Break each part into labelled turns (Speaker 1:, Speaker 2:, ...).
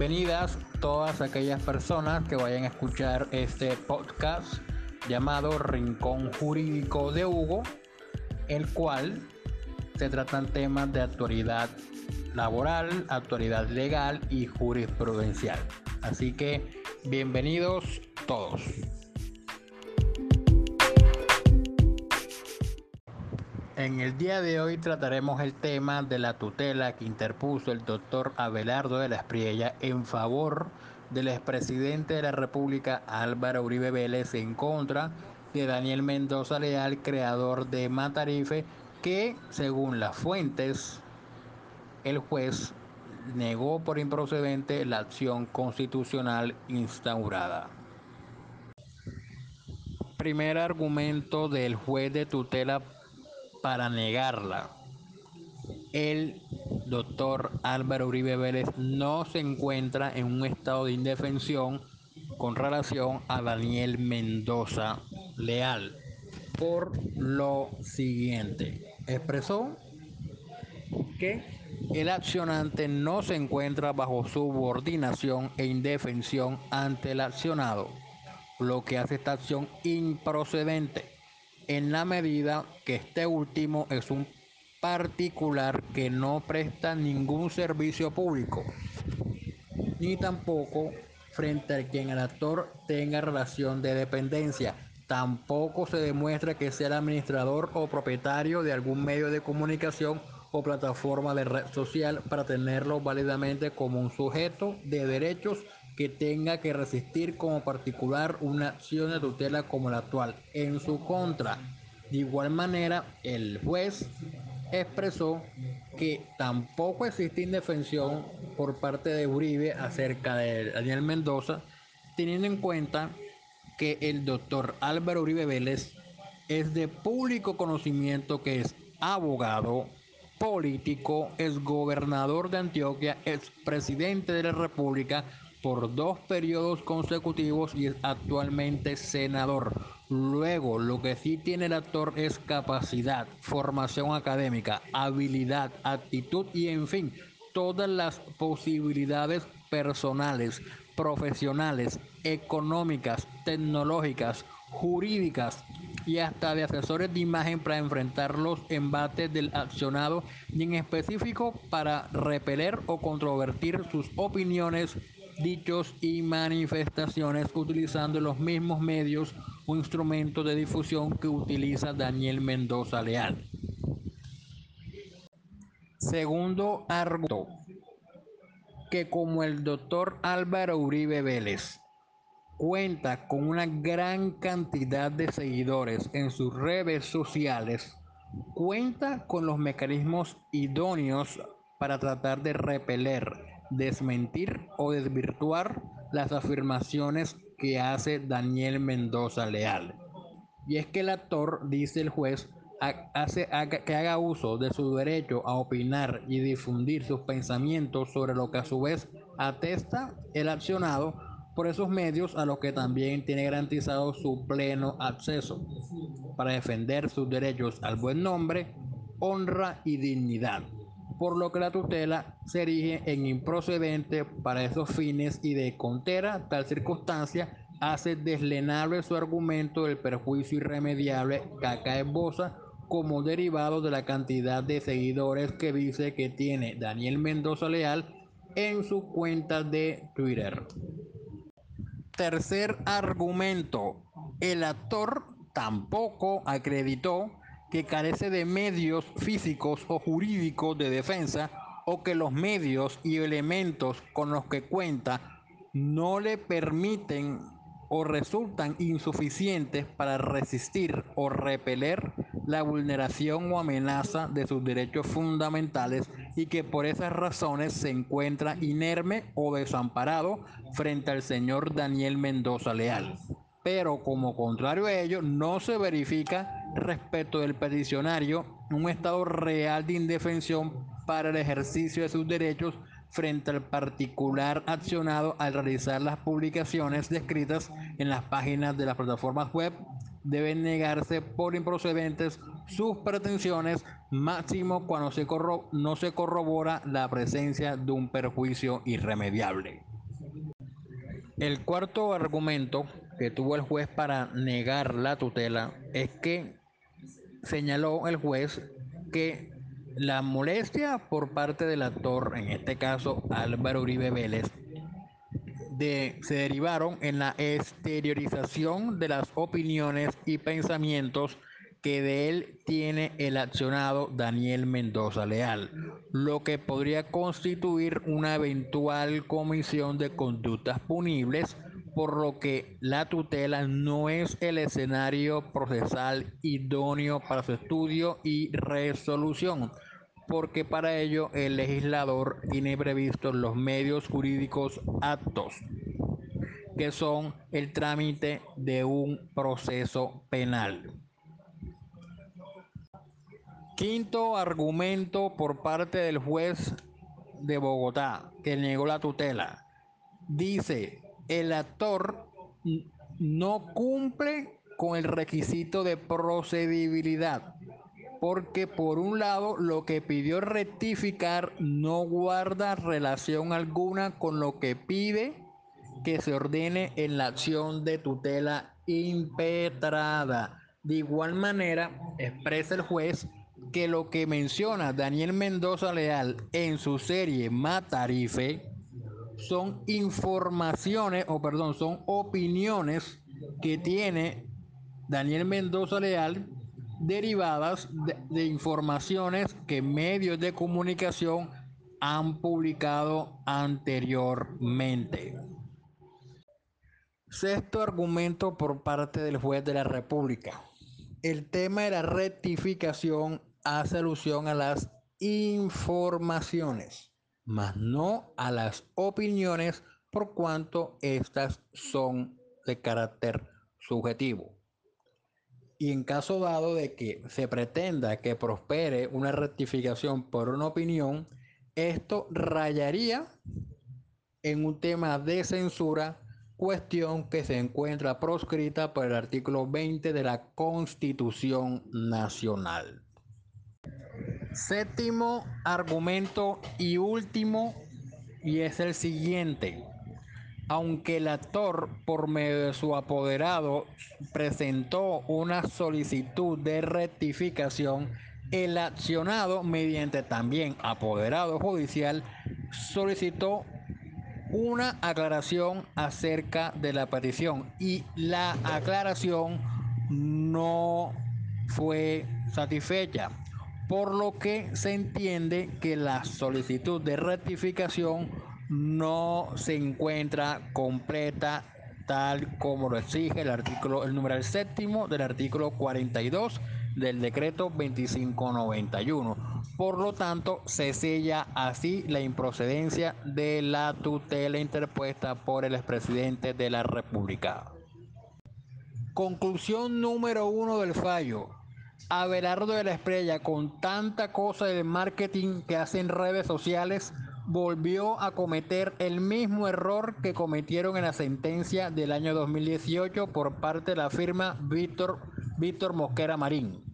Speaker 1: Bienvenidas todas aquellas personas que vayan a escuchar este podcast llamado Rincón Jurídico de Hugo, el cual se tratan temas de actualidad laboral, actualidad legal y jurisprudencial. Así que bienvenidos todos. En el día de hoy trataremos el tema de la tutela que interpuso el doctor Abelardo de la Espriella en favor del expresidente de la República Álvaro Uribe Vélez en contra de Daniel Mendoza Leal, creador de Matarife, que según las fuentes, el juez negó por improcedente la acción constitucional instaurada. Primer argumento del juez de tutela para negarla. El doctor Álvaro Uribe Vélez no se encuentra en un estado de indefensión con relación a Daniel Mendoza Leal. Por lo siguiente, expresó que el accionante no se encuentra bajo subordinación e indefensión ante el accionado, lo que hace esta acción improcedente en la medida que este último es un particular que no presta ningún servicio público, ni tampoco frente a quien el actor tenga relación de dependencia. Tampoco se demuestra que sea el administrador o propietario de algún medio de comunicación o plataforma de red social para tenerlo válidamente como un sujeto de derechos que tenga que resistir como particular una acción de tutela como la actual en su contra. De igual manera, el juez expresó que tampoco existe indefensión por parte de Uribe acerca de Daniel Mendoza, teniendo en cuenta que el doctor Álvaro Uribe Vélez es de público conocimiento que es abogado, político, es gobernador de Antioquia, es presidente de la República, por dos periodos consecutivos y es actualmente senador. Luego, lo que sí tiene el actor es capacidad, formación académica, habilidad, actitud y en fin, todas las posibilidades personales, profesionales, económicas, tecnológicas, jurídicas y hasta de asesores de imagen para enfrentar los embates del accionado y en específico para repeler o controvertir sus opiniones dichos y manifestaciones utilizando los mismos medios o instrumentos de difusión que utiliza Daniel Mendoza Leal. Segundo argumento, que como el doctor Álvaro Uribe Vélez cuenta con una gran cantidad de seguidores en sus redes sociales, cuenta con los mecanismos idóneos para tratar de repeler desmentir o desvirtuar las afirmaciones que hace Daniel Mendoza Leal. Y es que el actor, dice el juez, hace que haga uso de su derecho a opinar y difundir sus pensamientos sobre lo que a su vez atesta el accionado por esos medios a los que también tiene garantizado su pleno acceso para defender sus derechos al buen nombre, honra y dignidad por lo que la tutela se erige en improcedente para esos fines y de contera tal circunstancia hace deslenable su argumento del perjuicio irremediable que acá esboza como derivado de la cantidad de seguidores que dice que tiene Daniel Mendoza Leal en su cuenta de Twitter. Tercer argumento, el actor tampoco acreditó que carece de medios físicos o jurídicos de defensa o que los medios y elementos con los que cuenta no le permiten o resultan insuficientes para resistir o repeler la vulneración o amenaza de sus derechos fundamentales y que por esas razones se encuentra inerme o desamparado frente al señor Daniel Mendoza Leal. Pero como contrario a ello, no se verifica respecto del peticionario un estado real de indefensión para el ejercicio de sus derechos frente al particular accionado al realizar las publicaciones descritas en las páginas de las plataformas web deben negarse por improcedentes sus pretensiones máximo cuando se no se corrobora la presencia de un perjuicio irremediable. El cuarto argumento que tuvo el juez para negar la tutela es que señaló el juez que la molestia por parte del actor, en este caso Álvaro Uribe Vélez, de, se derivaron en la exteriorización de las opiniones y pensamientos que de él tiene el accionado Daniel Mendoza Leal, lo que podría constituir una eventual comisión de conductas punibles, por lo que la tutela no es el escenario procesal idóneo para su estudio y resolución, porque para ello el legislador tiene previsto los medios jurídicos aptos, que son el trámite de un proceso penal. Quinto argumento por parte del juez de Bogotá que negó la tutela. Dice, el actor no cumple con el requisito de procedibilidad, porque por un lado lo que pidió rectificar no guarda relación alguna con lo que pide que se ordene en la acción de tutela impetrada. De igual manera, expresa el juez que lo que menciona Daniel Mendoza Leal en su serie Matarife son informaciones, o perdón, son opiniones que tiene Daniel Mendoza Leal derivadas de, informaciones que medios de comunicación han publicado anteriormente. Sexto argumento por parte del juez de la República. El tema de la rectificación hace alusión a las informaciones, más no a las opiniones por cuanto estas son de carácter subjetivo. Y en caso dado de que se pretenda que prospere una rectificación por una opinión, esto rayaría en un tema de censura, cuestión que se encuentra proscrita por el artículo 20 de la Constitución Nacional. Séptimo argumento y último, y es el siguiente. Aunque el actor, por medio de su apoderado, presentó una solicitud de rectificación, el accionado, mediante también apoderado judicial, solicitó una aclaración acerca de la petición y la aclaración no fue satisfecha por lo que se entiende que la solicitud de rectificación no se encuentra completa tal como lo exige el artículo, el numeral séptimo del artículo 42 del decreto 2591. Por lo tanto, se sella así la improcedencia de la tutela interpuesta por el expresidente de la República. Conclusión número uno del fallo. Abelardo de la Estrella, con tanta cosa del marketing que hace en redes sociales, volvió a cometer el mismo error que cometieron en la sentencia del año 2018 por parte de la firma Víctor, Víctor Mosquera Marín.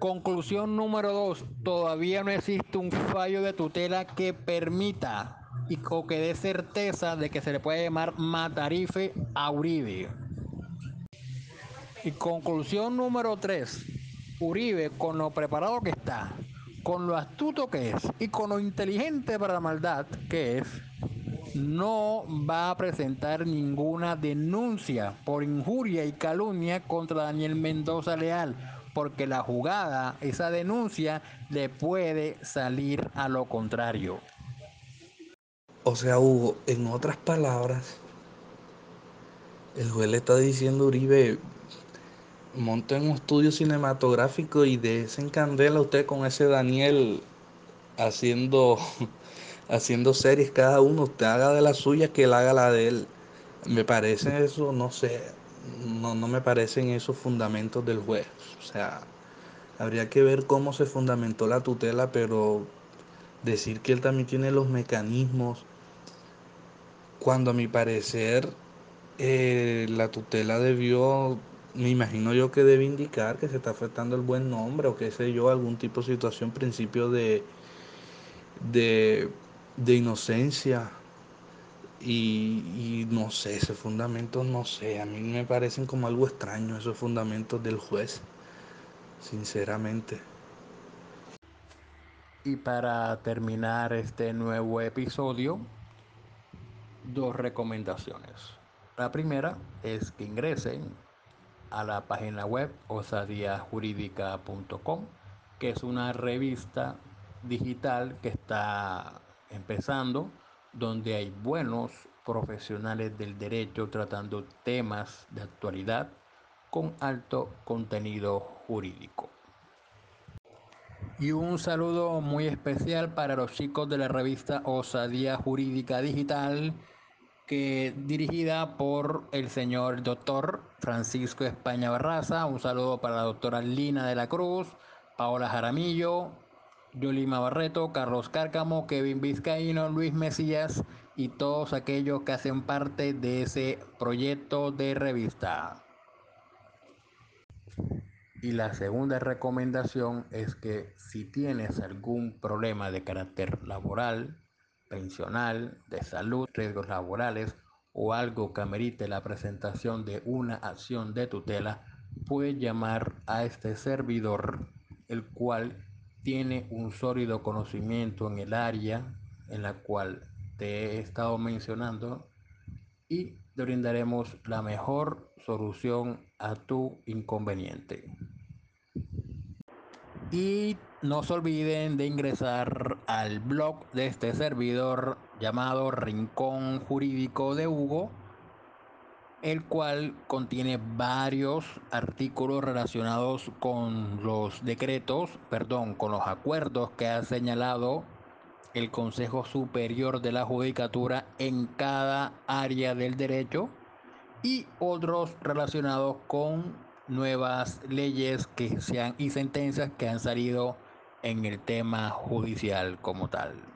Speaker 1: Conclusión número dos, todavía no existe un fallo de tutela que permita y que dé certeza de que se le puede llamar matarife a Uribe. Y conclusión número 3. Uribe, con lo preparado que está, con lo astuto que es y con lo inteligente para la maldad que es, no va a presentar ninguna denuncia por injuria y calumnia contra Daniel Mendoza Leal, porque la jugada, esa denuncia, le puede salir a lo contrario.
Speaker 2: O sea, Hugo, en otras palabras, el juez le está diciendo a Uribe, monten un estudio cinematográfico y desencandela usted con ese Daniel haciendo, haciendo series cada uno. Usted haga de la suya que él haga la de él. Me parece eso, no sé, no, no me parecen esos fundamentos del juez. O sea, habría que ver cómo se fundamentó la tutela, pero decir que él también tiene los mecanismos, cuando a mi parecer eh, la tutela debió me imagino yo que debe indicar que se está afectando el buen nombre o qué sé yo, algún tipo de situación, principio de, de, de inocencia Y, y, no sé, esos fundamentos, no sé, a mí me parecen como algo extraño esos fundamentos del juez, sinceramente.
Speaker 1: Y para terminar este nuevo episodio, dos recomendaciones. La primera es que ingresen a la página web osadiajurídica.com, que es una revista digital que está empezando, donde hay buenos profesionales del derecho tratando temas de actualidad con alto contenido jurídico. Y un saludo muy especial para los chicos de la revista Osadía Jurídica Digital, dirigida por el señor doctor Francisco España Barraza. Un saludo para la doctora Lina de la Cruz, Paola Jaramillo, Yolima Barreto, Carlos Cárcamo, Kevin Vizcaíno, Luis Mesías y todos aquellos que hacen parte de ese proyecto de revista. Y la segunda recomendación es que si tienes algún problema de carácter laboral, pensional, de salud, riesgos laborales o algo que amerite la presentación de una acción de tutela, puedes llamar a este servidor, el cual tiene un sólido conocimiento en el área en la cual te he estado mencionando y te brindaremos la mejor solución a tu inconveniente. Y no se olviden de ingresar al blog de este servidor llamado Rincón Jurídico de Hugo, el cual contiene varios artículos relacionados con los decretos, perdón, con los acuerdos que ha señalado el Consejo Superior de la Judicatura en cada área del derecho y otros relacionados con nuevas leyes que sean y sentencias que han salido en el tema judicial como tal.